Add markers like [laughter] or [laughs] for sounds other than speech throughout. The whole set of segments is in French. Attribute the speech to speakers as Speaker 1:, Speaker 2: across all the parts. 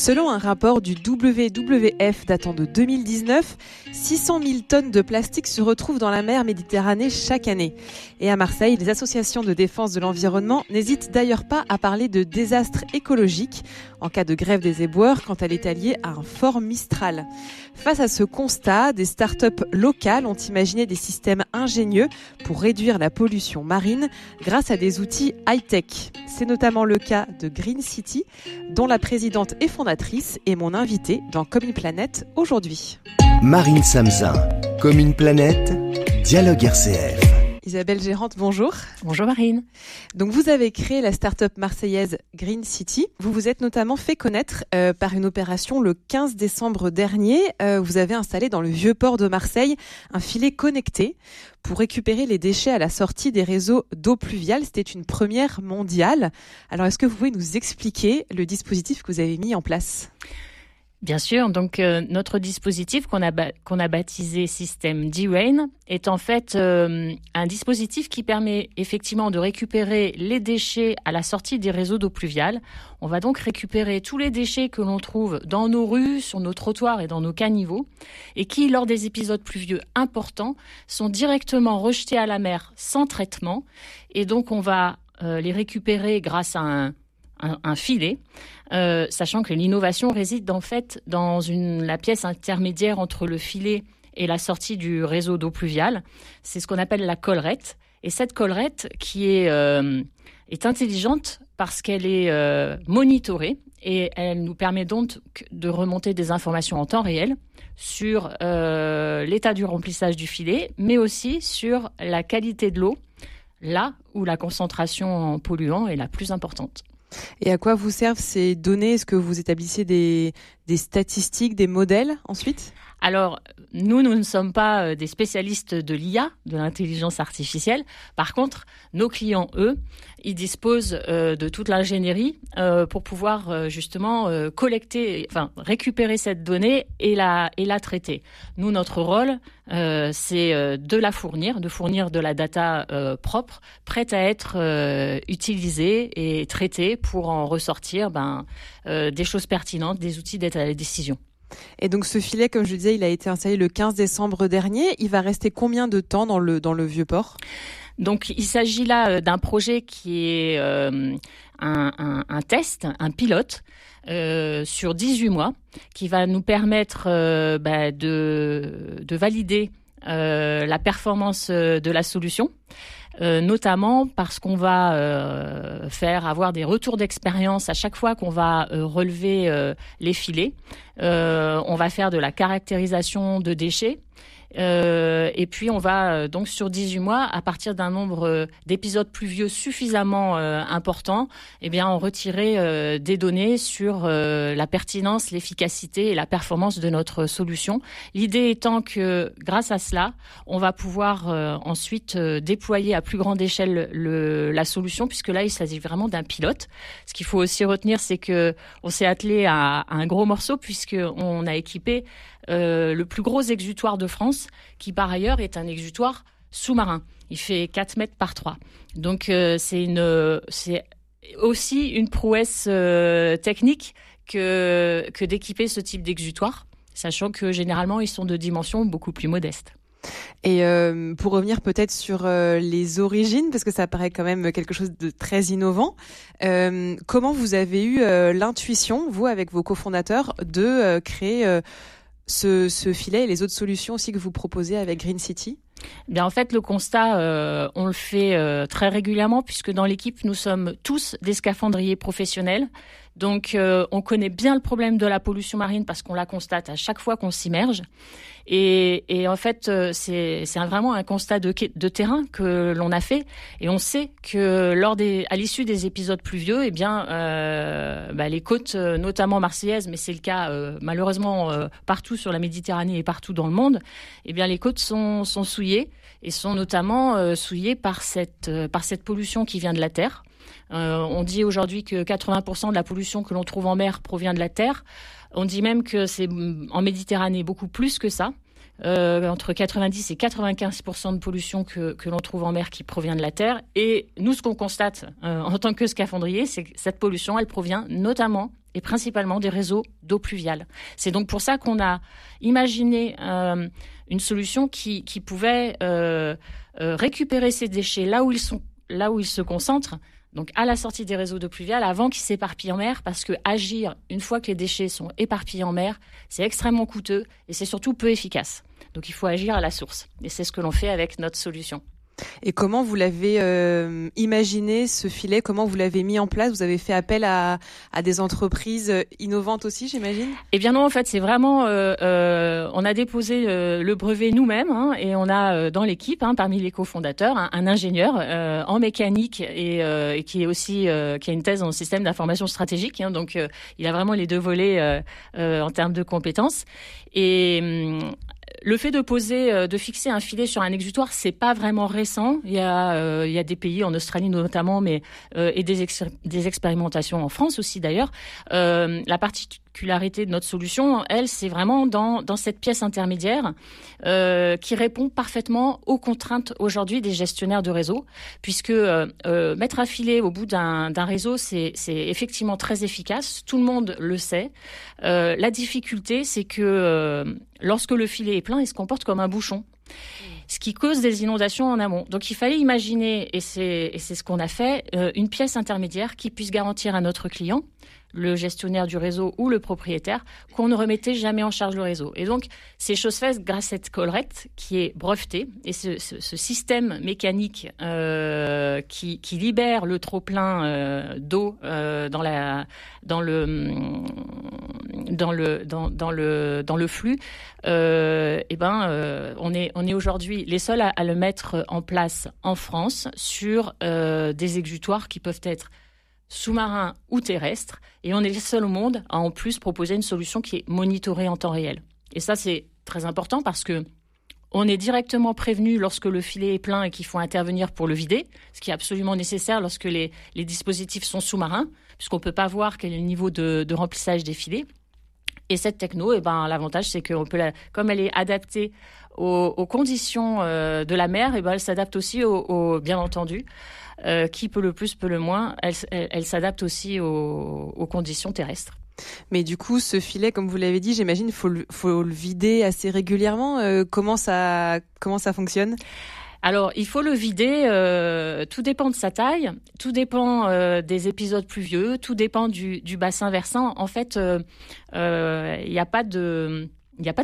Speaker 1: Selon un rapport du WWF datant de 2019, 600 000 tonnes de plastique se retrouvent dans la mer Méditerranée chaque année. Et à Marseille, les associations de défense de l'environnement n'hésitent d'ailleurs pas à parler de désastre écologique en cas de grève des éboueurs quand elle est alliée à un fort Mistral. Face à ce constat, des start-up locales ont imaginé des systèmes ingénieux pour réduire la pollution marine grâce à des outils high-tech. C'est notamment le cas de Green City, dont la présidente et fondatrice est mon invitée dans Comme une planète aujourd'hui.
Speaker 2: Marine Samzin, Comme une planète, Dialogue RCF.
Speaker 1: Isabelle Gérante, bonjour.
Speaker 3: Bonjour Marine.
Speaker 1: Donc vous avez créé la start-up marseillaise Green City. Vous vous êtes notamment fait connaître euh, par une opération le 15 décembre dernier. Euh, vous avez installé dans le vieux port de Marseille un filet connecté pour récupérer les déchets à la sortie des réseaux d'eau pluviale. C'était une première mondiale. Alors est-ce que vous pouvez nous expliquer le dispositif que vous avez mis en place?
Speaker 3: Bien sûr, donc euh, notre dispositif qu'on a, qu'on a baptisé système D-Rain est en fait euh, un dispositif qui permet effectivement de récupérer les déchets à la sortie des réseaux d'eau pluviale. On va donc récupérer tous les déchets que l'on trouve dans nos rues, sur nos trottoirs et dans nos caniveaux et qui, lors des épisodes pluvieux importants, sont directement rejetés à la mer sans traitement. Et donc on va euh, les récupérer grâce à un, un, filet, euh, sachant que l'innovation réside en fait dans la pièce intermédiaire entre le filet et la sortie du réseau d'eau pluviale. C'est ce qu'on appelle la collerette. Et cette collerette qui est, euh, intelligente parce qu'elle est euh, monitorée et elle nous permet donc de remonter des informations en temps réel sur l'état du remplissage du filet, mais aussi sur la qualité de l'eau, là où la concentration en polluants est la plus importante.
Speaker 1: Et à quoi vous servent ces données? Est-ce que vous établissez des, des statistiques, des modèles ensuite?
Speaker 3: Alors, nous, nous ne sommes pas euh, des spécialistes de l'IA, de l'intelligence artificielle. Par contre, nos clients, eux, ils disposent euh, de toute l'ingénierie euh, pour pouvoir justement collecter, enfin récupérer cette donnée et la et la traiter. Nous, notre rôle, c'est de la fournir, de fournir de la data propre, prête à être utilisée et traitée pour en ressortir ben, des choses pertinentes, des outils d'aide à la décision.
Speaker 1: Et donc ce filet, comme je disais, il a été installé le 15 décembre dernier. Il va rester combien de temps dans le, vieux port?
Speaker 3: Donc il s'agit là euh, d'un projet qui est euh, un, test, un pilote euh, sur 18 mois qui va nous permettre bah, de, valider la performance de la solution. Euh, notamment parce qu'on va euh, faire avoir des retours d'expérience à chaque fois qu'on va euh, relever les filets. on va faire de la caractérisation de déchets. Euh, et puis on va euh, donc sur 18 mois, à partir d'un nombre euh, d'épisodes pluvieux suffisamment important, eh bien on retirer des données sur la pertinence, l'efficacité et la performance de notre solution. L'idée étant que grâce à cela, on va pouvoir ensuite déployer à plus grande échelle le, la solution, puisque là il s'agit vraiment d'un pilote. Ce qu'il faut aussi retenir, c'est que on s'est attelé à, à un gros morceau puisque on a équipé euh, le plus gros exutoire de France, qui par ailleurs est un exutoire sous-marin. Il fait 4 mètres par 3. Donc euh, c'est aussi une prouesse euh, technique que, d'équiper ce type d'exutoire, sachant que généralement ils sont de dimensions beaucoup plus modestes.
Speaker 1: Et pour revenir peut-être sur les origines, parce que ça paraît quand même quelque chose de très innovant, comment vous avez eu l'intuition, vous avec vos cofondateurs, de créer ce, filet et les autres solutions aussi que vous proposez avec Green City
Speaker 3: eh Bien en fait, le constat, euh, on le fait euh, très régulièrement puisque dans l'équipe, nous sommes tous des scaphandriers professionnels. Donc, euh, on connaît bien le problème de la pollution marine parce qu'on la constate à chaque fois qu'on s'immerge. Et, et, en fait, euh, c'est vraiment un constat de, terrain que l'on a fait. Et on sait que lors des, à l'issue des épisodes pluvieux, eh bien, euh, bah, les côtes, notamment marseillaises, mais c'est le cas malheureusement partout sur la Méditerranée et partout dans le monde, eh les côtes sont, sont souillées et sont notamment souillées par cette, par cette pollution qui vient de la terre. Euh, on dit aujourd'hui que 80% de la pollution que l'on trouve en mer provient de la terre. On dit même que c'est mm, en Méditerranée beaucoup plus que ça. Euh, entre 90 et 95% de pollution que, l'on trouve en mer qui provient de la terre. Et nous, ce qu'on constate euh, en tant que scaphandrier, c'est que cette pollution, elle provient notamment et principalement des réseaux d'eau pluviale. C'est donc pour ça qu'on a imaginé une solution qui, qui pouvait récupérer ces déchets là où ils sont, là où ils se concentrent, donc à la sortie des réseaux d'eau pluviale, avant qu'ils s'éparpillent en mer, parce que agir une fois que les déchets sont éparpillés en mer, c'est extrêmement coûteux et c'est surtout peu efficace. Donc il faut agir à la source. Et c'est ce que l'on fait avec notre solution.
Speaker 1: Et comment vous l'avez euh, imaginé ce filet? Comment vous l'avez mis en place? Vous avez fait appel à, à des entreprises innovantes aussi, j'imagine?
Speaker 3: Eh bien non, en fait, c'est vraiment. Euh, euh, on a déposé euh, le brevet nous-mêmes hein, et on a euh, dans l'équipe, hein, parmi les cofondateurs, un, ingénieur euh, en mécanique et, et, qui est aussi qui a une thèse en système d'information stratégique. Hein, donc, il a vraiment les deux volets en termes de compétences. Et hum, le fait de poser, euh, de fixer un filet sur un exutoire, c'est pas vraiment récent. Il y a, euh, il y a des pays en Australie notamment, mais euh, et des, expérimentations en France aussi d'ailleurs. la particularité de notre solution, elle, c'est vraiment dans, dans cette pièce intermédiaire qui répond parfaitement aux contraintes aujourd'hui des gestionnaires de réseau, puisque mettre un filet au bout d'un réseau, c'est effectivement très efficace. Tout le monde le sait. la difficulté, c'est que lorsque le filet est plein, il se comporte comme un bouchon. Ce qui cause des inondations en amont. Donc il fallait imaginer, et c'est ce qu'on a fait, euh, une pièce intermédiaire qui puisse garantir à notre client le gestionnaire du réseau ou le propriétaire, qu'on ne remettait jamais en charge le réseau. Et donc, c'est chose faite grâce à cette collerette qui est brevetée et ce, système mécanique euh, qui, libère le trop plein euh, d'eau dans la dans le dans le dans, le dans le flux. et eh ben, on est on est aujourd'hui les seuls à, le mettre en place en France sur des exutoires qui peuvent être sous-marin ou terrestre. Et on est les seuls au monde à en plus proposer une solution qui est monitorée en temps réel. Et ça, c'est très important parce que on est directement prévenu lorsque le filet est plein et qu'il faut intervenir pour le vider, ce qui est absolument nécessaire lorsque les, dispositifs sont sous-marins, puisqu'on ne peut pas voir quel est le niveau de, remplissage des filets. Et cette techno, eh ben, l'avantage, c'est que peut comme elle est adaptée aux, conditions euh, de la mer, eh ben, elle s'adapte aussi, au, bien entendu, euh, qui peut le plus, peut le moins, elle, s'adapte aussi aux, conditions terrestres.
Speaker 1: Mais du coup, ce filet, comme vous l'avez dit, j'imagine, il faut, le vider assez régulièrement. Euh, comment, ça, comment ça fonctionne?
Speaker 3: Alors, il faut le vider. Euh, tout dépend de sa taille, tout dépend des épisodes pluvieux, tout dépend du, bassin versant. En fait, il n'y a pas de,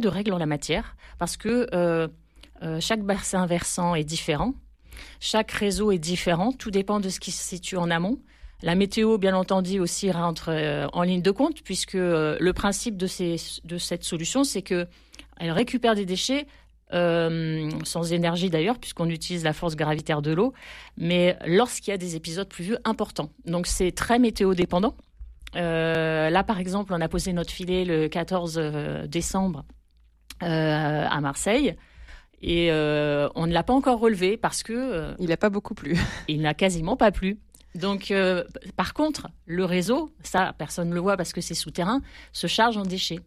Speaker 3: règle en la matière parce que chaque bassin versant est différent. Chaque réseau est différent, tout dépend de ce qui se situe en amont. La météo, bien entendu, aussi rentre euh, en ligne de compte, puisque euh, le principe de, cette solution, c'est qu'elle récupère des déchets euh, sans énergie d'ailleurs, puisqu'on utilise la force gravitaire de l'eau, mais lorsqu'il y a des épisodes pluvieux importants. Donc c'est très météo dépendant. là, par exemple, on a posé notre filet le 14 décembre à Marseille. Et euh, on ne l'a pas encore relevé parce que... Euh,
Speaker 1: il n'a pas beaucoup plu. [laughs]
Speaker 3: il n'a quasiment pas plu. Donc, euh, par contre, le réseau, ça, personne ne le voit parce que c'est souterrain, se charge en déchets.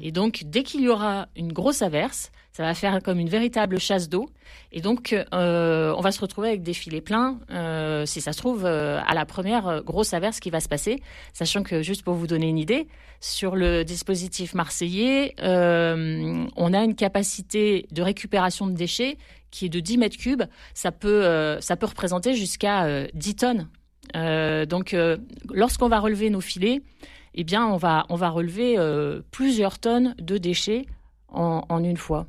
Speaker 3: Et donc, dès qu'il y aura une grosse averse, ça va faire comme une véritable chasse d'eau. Et donc, euh, on va se retrouver avec des filets pleins, euh, si ça se trouve, euh, à la première grosse averse qui va se passer. Sachant que, juste pour vous donner une idée, sur le dispositif marseillais, on a une capacité de récupération de déchets qui est de 10 mètres cubes. Ça peut, ça peut représenter jusqu'à 10 tonnes. donc, lorsqu'on va relever nos filets, eh bien, on va, on va relever plusieurs tonnes de déchets en une fois.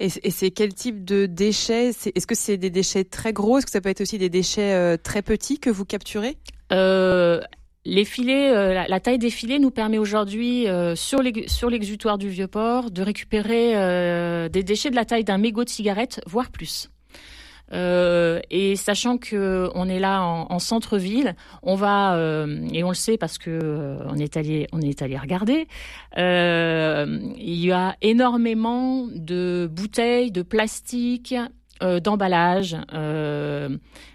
Speaker 1: Et, c'est quel type de déchets? Est-ce que c'est des déchets très gros? Est-ce que ça peut être aussi des déchets euh, très petits que vous capturez?
Speaker 3: Euh, les filets, euh, la, taille des filets nous permet aujourd'hui sur l'exutoire du vieux port de récupérer des déchets de la taille d'un mégot de cigarette, voire plus. Euh, et sachant que on est là en, centre-ville, on va euh, et on le sait parce que euh, on est allé on est allé regarder. il y a énormément de bouteilles, de plastique, d'emballage,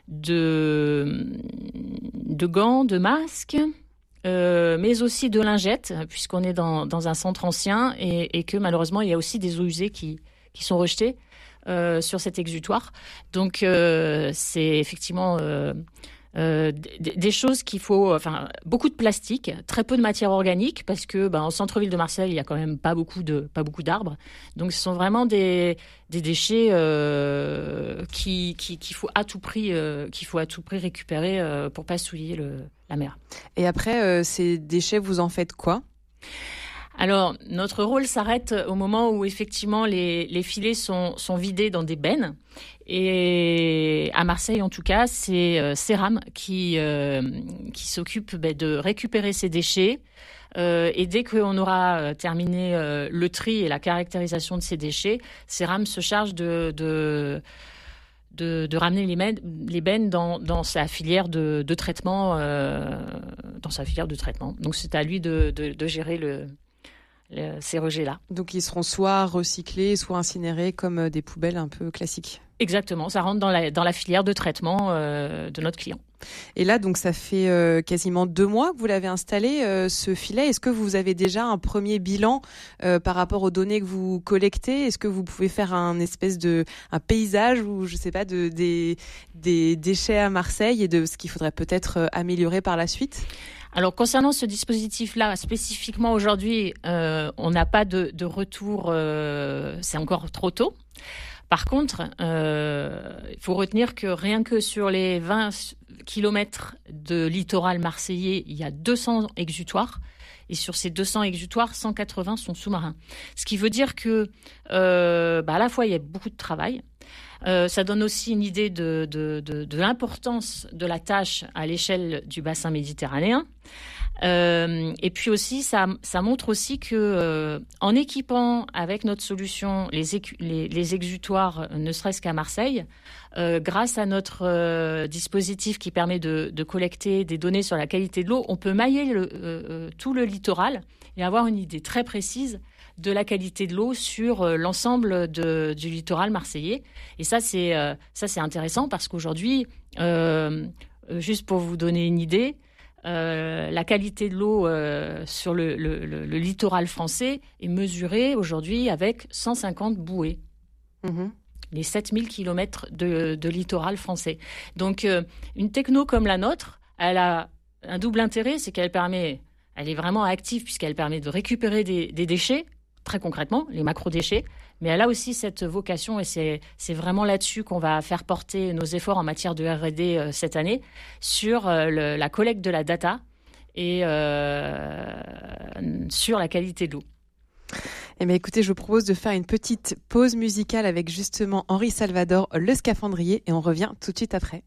Speaker 3: de de gants, de masques. mais aussi de lingettes, puisqu'on est dans, dans, un centre ancien et, et, que malheureusement il y a aussi des eaux usées qui, qui sont rejetées. Euh, sur cet exutoire. Donc euh, c'est effectivement euh, des, choses qu'il faut, enfin, beaucoup de plastique, très peu de matière organique, parce que ben, en centre-ville de Marseille, il y a quand même pas beaucoup de pas beaucoup d'arbres. Donc, ce sont vraiment des, des déchets qui qu'il faut à tout prix qu'il faut à tout prix récupérer pour pas souiller le, la mer.
Speaker 1: Et après, ces déchets, vous en faites quoi?
Speaker 3: Alors, notre rôle s'arrête au moment où effectivement les, filets sont, vidés dans des bennes. Et à Marseille, en tout cas, c'est euh, Céram qui, euh, qui s'occupe ben, de récupérer ces déchets. Euh, et dès qu'on aura euh, terminé le tri et la caractérisation de ces déchets, Céram se charge de, de ramener les, bennes, dans, sa filière de, traitement, dans sa filière de traitement. Donc c'est à lui de gérer le, ces rejets-là.
Speaker 1: Donc ils seront soit recyclés, soit incinérés comme euh, des poubelles un peu classiques.
Speaker 3: Exactement, ça rentre dans la, dans la filière de traitement euh, de notre client.
Speaker 1: Et là, donc, ça fait euh, quasiment deux mois que vous l'avez installé, euh, ce filet. Est-ce que vous avez déjà un premier bilan euh, par rapport aux données que vous collectez? Est-ce que vous pouvez faire un espèce de un paysage ou je sais pas de des, déchets à Marseille et de ce qu'il faudrait peut-être améliorer par la suite?
Speaker 3: Alors concernant ce dispositif-là, spécifiquement aujourd'hui, on n'a pas de, retour, c'est encore trop tôt. Par contre, euh, il faut retenir que rien que sur les 20 kilomètres de littoral marseillais, il y a 200 exutoires. Et sur ces 200 exutoires, 180 sont sous-marins. Ce qui veut dire que, euh, bah la fois, il y a beaucoup de travail. Euh, ça donne aussi une idée de l'importance de la tâche à l'échelle du bassin méditerranéen. Euh, et puis aussi, ça, ça montre aussi que euh, en équipant avec notre solution les, exutoires, ne serait-ce qu'à Marseille, euh, grâce à notre euh, dispositif qui permet de, de, collecter des données sur la qualité de l'eau, on peut mailler le, euh, tout le littoral et avoir une idée très précise de la qualité de l'eau sur l'ensemble du littoral marseillais. Et ça, c'est ça, c'est intéressant parce qu'aujourd'hui, juste pour vous donner une idée, euh, la qualité de l'eau euh, sur le, le, le, le, littoral français est mesurée aujourd'hui avec 150 bouées. Mmh. Les 7000 km de, de, littoral français. Donc, euh, une techno comme la nôtre, elle a un double intérêt, c'est qu'elle permet, elle est vraiment active puisqu'elle permet de récupérer des, des déchets, très concrètement, les macro-déchets, mais elle a aussi cette vocation, et c'est vraiment là-dessus qu'on va faire porter nos efforts en matière de RD euh, cette année, sur euh, la collecte de la data et euh, sur la qualité de l'eau.
Speaker 1: Eh écoutez, je vous propose de faire une petite pause musicale avec justement Henri Salvador, le scaphandrier, et on revient tout de suite après.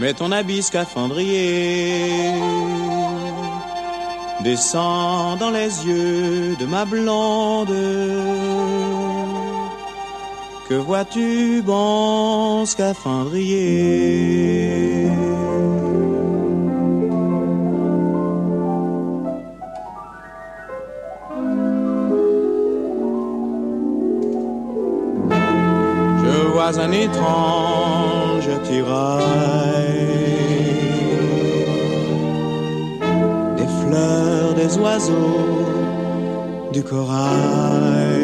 Speaker 4: Mets ton habit scaphandrier, descends dans les yeux de ma blonde. Que vois-tu, bon scaphandrier? Je vois un étrange attirail des oiseaux du corail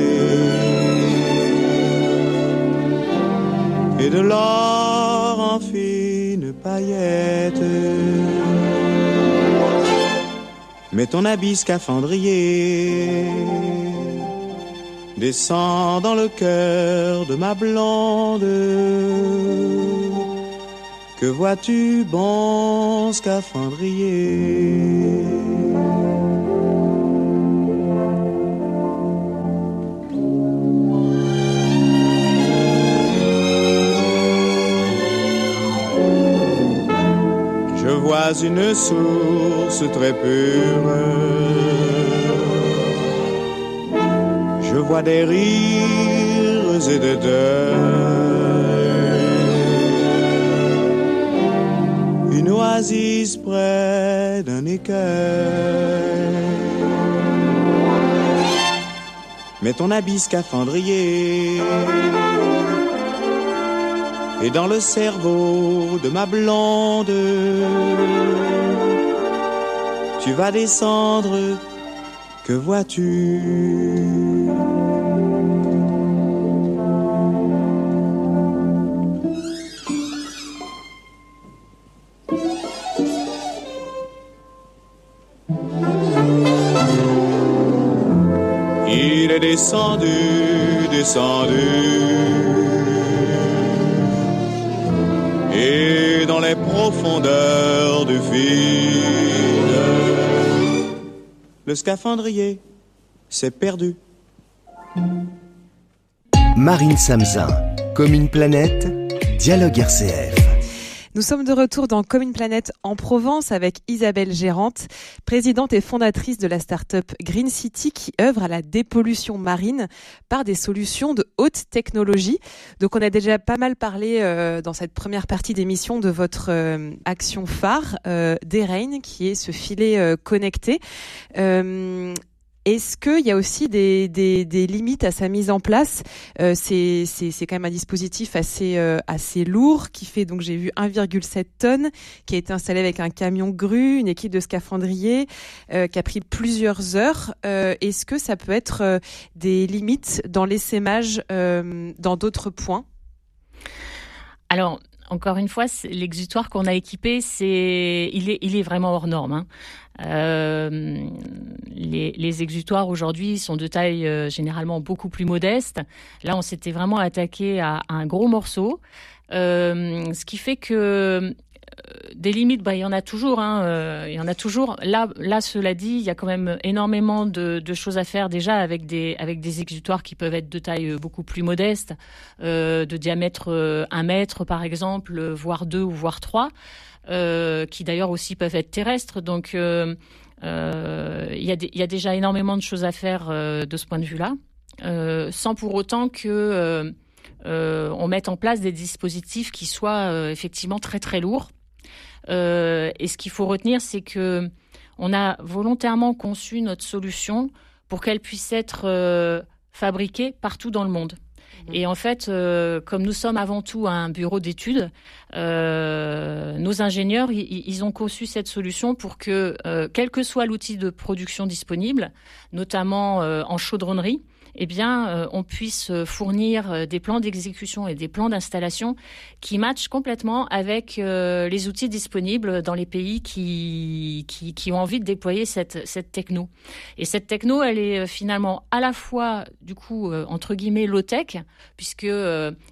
Speaker 4: et de l'or en fine paillette. Mets ton habit scaphandrier, descends dans le cœur de ma blonde. Que vois-tu, bon scaphandrier? Vois une source très pure. Je vois des rires et des deuils. Une oasis près d'un écueil. Mets ton habit scaphandrier et dans le cerveau de ma blonde. Tu vas descendre, que vois-tu? Descendu, descendu. Et dans les profondeurs du vide, le scaphandrier s'est perdu.
Speaker 2: Marine Samzin, comme une planète, dialogue RCF.
Speaker 1: Nous sommes de retour dans Comme une planète en Provence avec Isabelle Gérante, présidente et fondatrice de la start-up Green City qui œuvre à la dépollution marine par des solutions de haute technologie. Donc on a déjà pas mal parlé euh, dans cette première partie d'émission de votre euh, action phare euh, d'Erain qui est ce filet euh, connecté. Est-ce qu'il y a aussi des, des, des, limites à sa mise en place? Euh, C'est quand même un dispositif assez, euh, assez lourd qui fait, donc j'ai vu 1,7 tonnes, qui a été installé avec un camion grue, une équipe de scaphandriers, euh, qui a pris plusieurs heures. Euh, Est-ce que ça peut être euh, des limites dans l'essaimage euh, dans d'autres points?
Speaker 3: Alors, encore une fois, l'exutoire qu'on a équipé, c'est, il est, il est vraiment hors norme. Hein. Euh, les, exutoires aujourd'hui sont de taille euh, généralement beaucoup plus modeste. Là, on s'était vraiment attaqué à, un gros morceau, euh, ce qui fait que des limites, bah, il y en a toujours. Hein, il y en a toujours. Là, cela dit, il y a quand même énormément de, choses à faire déjà avec des avec des exutoires qui peuvent être de taille beaucoup plus modeste, de diamètre un mètre par exemple, voire deux ou voire trois, euh, qui d'ailleurs aussi peuvent être terrestres. Donc euh, il y, a il y a déjà énormément de choses à faire de ce point de vue-là, sans pour autant que on mette en place des dispositifs qui soient effectivement très très lourds. Euh, et ce qu'il faut retenir, c'est que on a volontairement conçu notre solution pour qu'elle puisse être euh, fabriquée partout dans le monde. Mmh. Et en fait, euh, comme nous sommes avant tout un bureau d'études, euh, nos ingénieurs, ils ont conçu cette solution pour que, euh, quel que soit l'outil de production disponible, notamment en chaudronnerie, eh bien, euh, on puisse fournir euh, des plans d'exécution et des plans d'installation qui matchent complètement avec euh, les outils disponibles dans les pays qui, qui, qui, ont envie de déployer cette, cette techno. Et cette techno, elle est finalement à la fois, du coup, entre guillemets, low-tech, puisque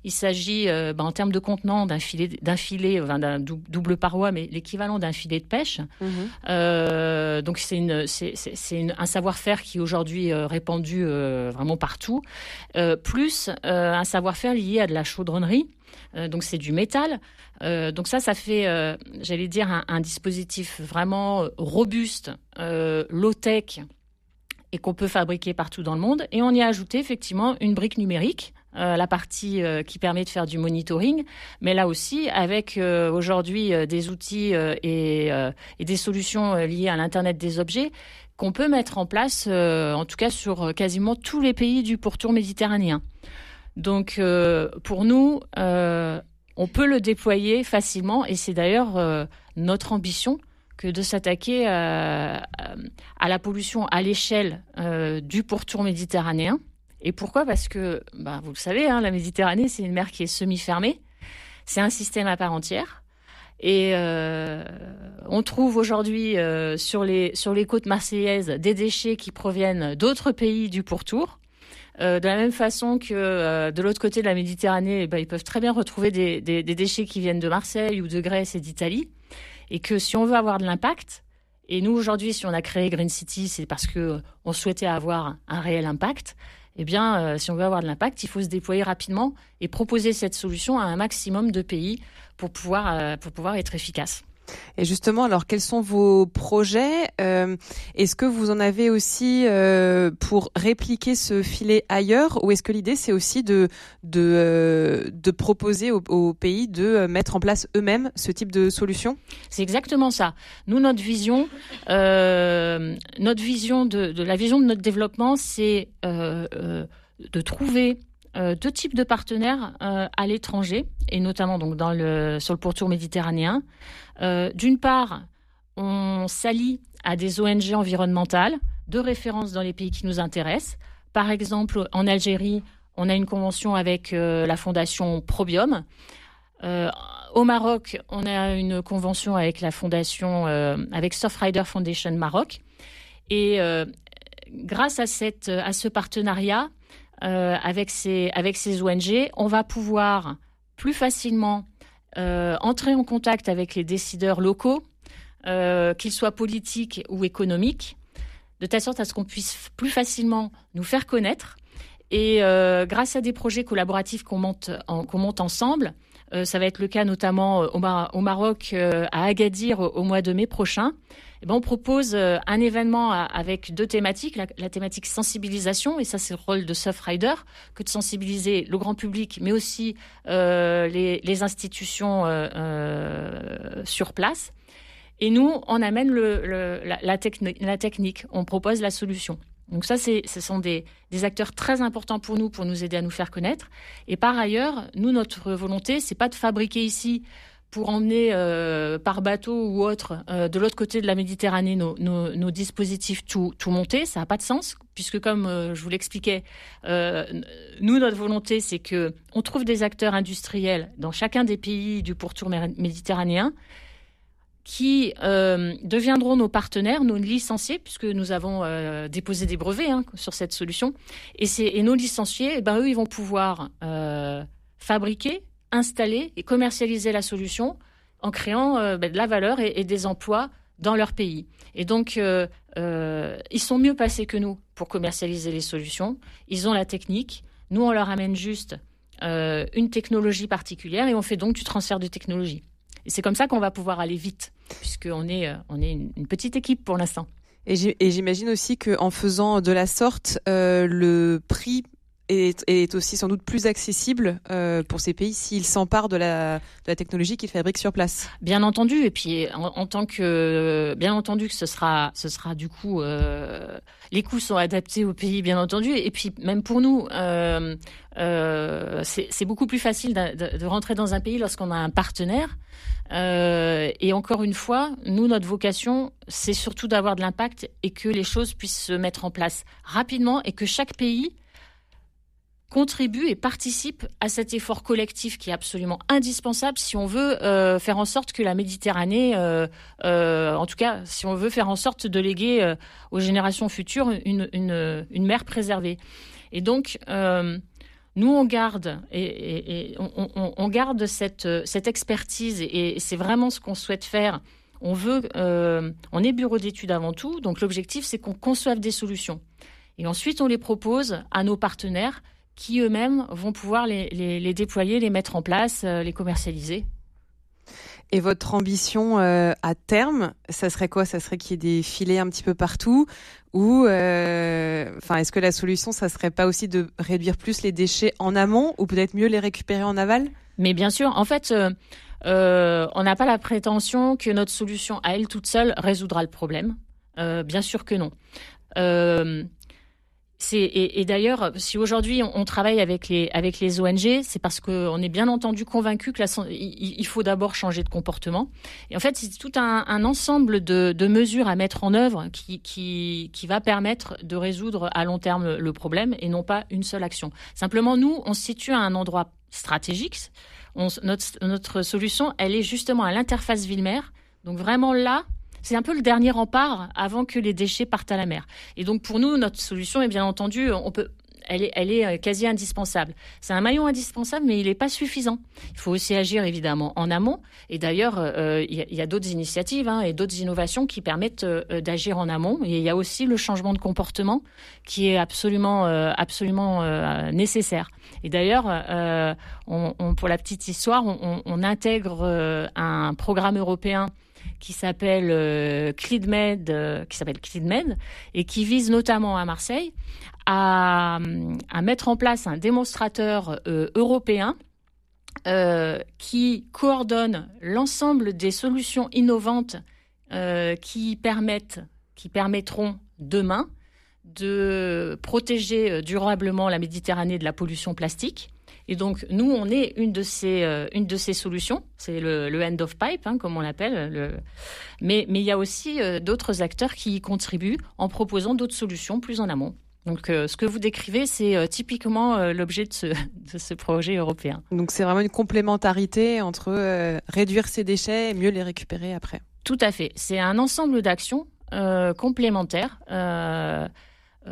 Speaker 3: il s'agit, ben, en termes de contenant, d'un filet, d'un filet, enfin, d'un double paroi, mais l'équivalent d'un filet de pêche. Mmh. donc, c'est une, c'est, c'est un savoir-faire qui est aujourd'hui répandu vraiment partout, euh, plus euh, un savoir-faire lié à de la chaudronnerie. Euh, donc c'est du métal. Donc ça, ça fait, j'allais dire, un, dispositif vraiment robuste, low-tech, et qu'on peut fabriquer partout dans le monde. Et on y a ajouté effectivement une brique numérique. La partie qui permet de faire du monitoring, mais là aussi avec aujourd'hui des outils et, et, des solutions liées à l'Internet des objets qu'on peut mettre en place, en tout cas sur quasiment tous les pays du pourtour méditerranéen. Donc pour nous, on peut le déployer facilement et c'est d'ailleurs notre ambition que de s'attaquer à, la pollution à l'échelle euh, du pourtour méditerranéen. Et pourquoi? Parce que, bah, vous le savez, hein, la Méditerranée, c'est une mer qui est semi-fermée. C'est un système à part entière. Et euh, on trouve aujourd'hui euh, sur, les, sur les côtes marseillaises des déchets qui proviennent d'autres pays du pourtour. Euh, de la même façon que de l'autre côté de la Méditerranée, eh ben, ils peuvent très bien retrouver des, des, des, déchets qui viennent de Marseille ou de Grèce et d'Italie. Et que si on veut avoir de l'impact, et nous aujourd'hui, si on a créé Green City, c'est parce que on souhaitait avoir un réel impact. Eh bien, euh, si on veut avoir de l'impact, il faut se déployer rapidement et proposer cette solution à un maximum de pays pour pouvoir, euh, pour pouvoir être efficace.
Speaker 1: Et justement, alors quels sont vos projets euh, Est-ce que vous en avez aussi euh, pour répliquer ce filet ailleurs, ou est-ce que l'idée c'est aussi de euh, proposer aux, pays de mettre en place eux-mêmes ce type de solution?
Speaker 3: C'est exactement ça. Nous, notre vision, notre vision de, la vision de notre développement, c'est de trouver deux types de partenaires à l'étranger et notamment donc sur le pourtour méditerranéen. D'une part, on s'allie à des ONG environnementales de référence dans les pays qui nous intéressent. Par exemple, en Algérie, on a une convention avec la fondation Probium. au Maroc, on a une convention avec la fondation, avec Surfrider Foundation Maroc. Et grâce à ce partenariat euh, avec, ces, ONG, on va pouvoir plus facilement euh, entrer en contact avec les décideurs locaux, euh, qu'ils soient politiques ou économiques, de telle sorte à ce qu'on puisse plus facilement nous faire connaître. Et grâce à des projets collaboratifs qu'on monte, monte ensemble, ça va être le cas notamment au, au Maroc, à Agadir, au mois de mai prochain. Eh ben, on propose euh, un événement avec deux thématiques. La, thématique sensibilisation, et ça c'est le rôle de Surfrider, que de sensibiliser le grand public, mais aussi euh, les, institutions euh, sur place. Et nous, on amène la, technique, on propose la solution. Donc ça, ce sont des, acteurs très importants pour nous, pour nous aider à nous faire connaître. Et par ailleurs, nous, notre volonté, c'est pas de fabriquer ici pour emmener euh, par bateau ou autre euh, de l'autre côté de la Méditerranée nos, dispositifs tout, montés, ça n'a pas de sens, puisque comme euh, je vous l'expliquais, nous, notre volonté, c'est que on trouve des acteurs industriels dans chacun des pays du pourtour méditerranéen qui deviendront nos partenaires, nos licenciés, puisque nous avons déposé des brevets hein, sur cette solution. Et, nos licenciés, eh ben, eux, ils vont pouvoir fabriquer, installer et commercialiser la solution en créant euh, ben, de la valeur et, des emplois dans leur pays. Et donc, euh, euh, ils sont mieux passés que nous pour commercialiser les solutions. Ils ont la technique. Nous, on leur amène juste une technologie particulière et on fait donc du transfert de technologie. Et c'est comme ça qu'on va pouvoir aller vite, puisqu'on est, on est une, petite équipe pour l'instant.
Speaker 1: Et j'imagine aussi qu'en faisant de la sorte, le prix est, aussi sans doute plus accessible euh, pour ces pays s'ils s'emparent de la, technologie qu'ils fabriquent sur place.
Speaker 3: Bien entendu, et puis en, tant que, bien entendu que ce sera, ce sera du coup, euh, les coûts sont adaptés au pays, bien entendu, et puis même pour nous, euh, c'est beaucoup plus facile de, rentrer dans un pays lorsqu'on a un partenaire. Et encore une fois, nous, notre vocation, c'est surtout d'avoir de l'impact et que les choses puissent se mettre en place rapidement et que chaque pays contribue et participe à cet effort collectif qui est absolument indispensable si on veut euh, faire en sorte que la Méditerranée, euh, euh, en tout cas, si on veut faire en sorte de léguer aux générations futures une, une, mer préservée. Et donc, nous, on garde, et, on, garde cette, cette expertise et, c'est vraiment ce qu'on souhaite faire. On veut, on est bureau d'études avant tout, donc l'objectif, c'est qu'on conçoive des solutions. Et ensuite, on les propose à nos partenaires qui eux-mêmes vont pouvoir les, déployer, les mettre en place, euh, les commercialiser.
Speaker 1: Et votre ambition euh, à terme, ça serait quoi? Ça serait qu'il y ait des filets un petit peu partout? Ou, euh, enfin, est-ce que la solution, ça serait pas aussi de réduire plus les déchets en amont ou peut-être mieux les récupérer en aval?
Speaker 3: Mais bien sûr, en fait, on n'a pas la prétention que notre solution à elle toute seule résoudra le problème. bien sûr que non. Et, d'ailleurs, si aujourd'hui on, travaille avec les, ONG, c'est parce qu'on est bien entendu convaincu que il, faut d'abord changer de comportement. Et en fait, c'est tout un, ensemble de, mesures à mettre en œuvre qui, va permettre de résoudre à long terme le problème et non pas une seule action. Simplement, nous, on se situe à un endroit stratégique. notre, notre solution, elle est justement à l'interface ville-mer. Donc vraiment là, c'est un peu le dernier rempart avant que les déchets partent à la mer. Et donc pour nous, notre solution est bien entendu, on peut elle est, euh, quasi indispensable. C'est un maillon indispensable, mais il n'est pas suffisant. Il faut aussi agir évidemment en amont. Et d'ailleurs, euh, il y a, d'autres initiatives hein, et d'autres innovations qui permettent euh, d'agir en amont. Et il y a aussi le changement de comportement qui est absolument, absolument nécessaire. Et d'ailleurs, pour la petite histoire, on intègre un programme européen qui s'appelle euh, CLIDMED, euh, qui s'appelle CLIDMED, et qui vise notamment à Marseille à, mettre en place un démonstrateur euh, européen qui coordonne l'ensemble des solutions innovantes qui, permettront demain de protéger durablement la Méditerranée de la pollution plastique. Et donc, nous, on est une de ces, une de ces solutions. C'est le, end of pipe, hein, comme on l'appelle. Mais, mais il y a aussi d'autres acteurs qui y contribuent en proposant d'autres solutions plus en amont. Donc, euh, ce que vous décrivez, c'est euh, typiquement euh, l'objet de ce, [laughs] de ce, projet européen.
Speaker 1: Donc, c'est vraiment une complémentarité entre réduire ces déchets et mieux les récupérer après.
Speaker 3: Tout à fait. C'est un ensemble d'actions complémentaires.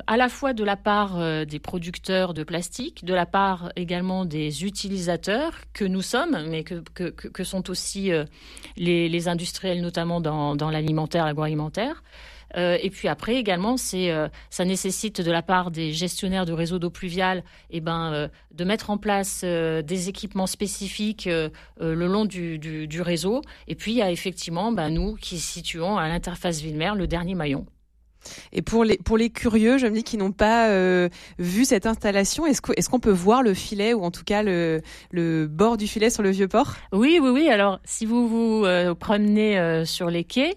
Speaker 3: À la fois de la part des producteurs de plastique, de la part également des utilisateurs que nous sommes, mais que, que, que sont aussi les, les, industriels, notamment dans, dans l'alimentaire, l'agroalimentaire. Euh, et puis après également, c'est euh, ça nécessite de la part des gestionnaires de réseaux d'eau pluviale, eh ben, euh, de mettre en place des équipements spécifiques le long du, du, réseau. Et puis il y a effectivement, ben, nous qui situons à l'interface ville-mer le dernier maillon.
Speaker 1: Et pour les, pour les curieux, je me dis qui n'ont pas vu cette installation, est-ce qu'on est peut voir le filet ou en tout cas le, le bord du filet sur le vieux port?
Speaker 3: Oui, oui, oui. Alors, si vous vous promenez sur les quais,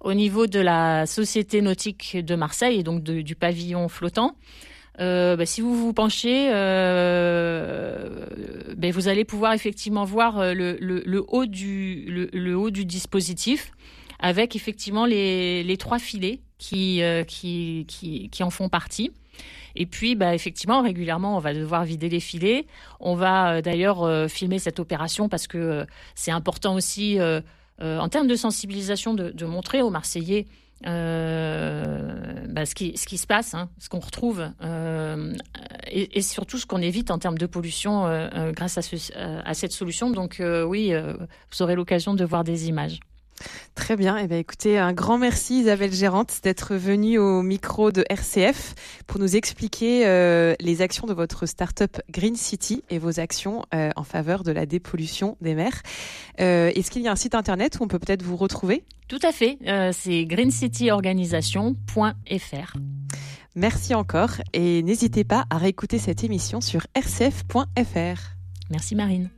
Speaker 3: au niveau de la Société nautique de Marseille et donc du pavillon flottant. Euh, bah, si vous vous penchez, euh, ben, vous allez pouvoir effectivement voir euh, le, haut, du, le, haut du dispositif avec effectivement les, trois filets qui, qui, qui, qui, en font partie. Et puis, bah, effectivement, régulièrement, on va devoir vider les filets. On va d'ailleurs filmer cette opération parce que c'est important aussi euh, en termes de sensibilisation, de, montrer aux Marseillais euh, bah, ce, qui, ce qui se passe, hein, ce qu'on retrouve, euh, et, surtout ce qu'on évite en termes de pollution grâce à, cette solution. Donc oui, vous aurez l'occasion de voir des images.
Speaker 1: Très bien. Eh bien, écoutez, un grand merci Isabelle Gérante d'être venue au micro de RCF pour nous expliquer euh, les actions de votre start-up Green City et vos actions euh, en faveur de la dépollution des mers. Euh, est-ce qu'il y a un site internet où on peut peut-être vous retrouver?
Speaker 3: Tout à fait. C'est greencityorganisation.fr.
Speaker 1: Merci encore et n'hésitez pas à réécouter cette émission sur rcf.fr.
Speaker 3: Merci Marine.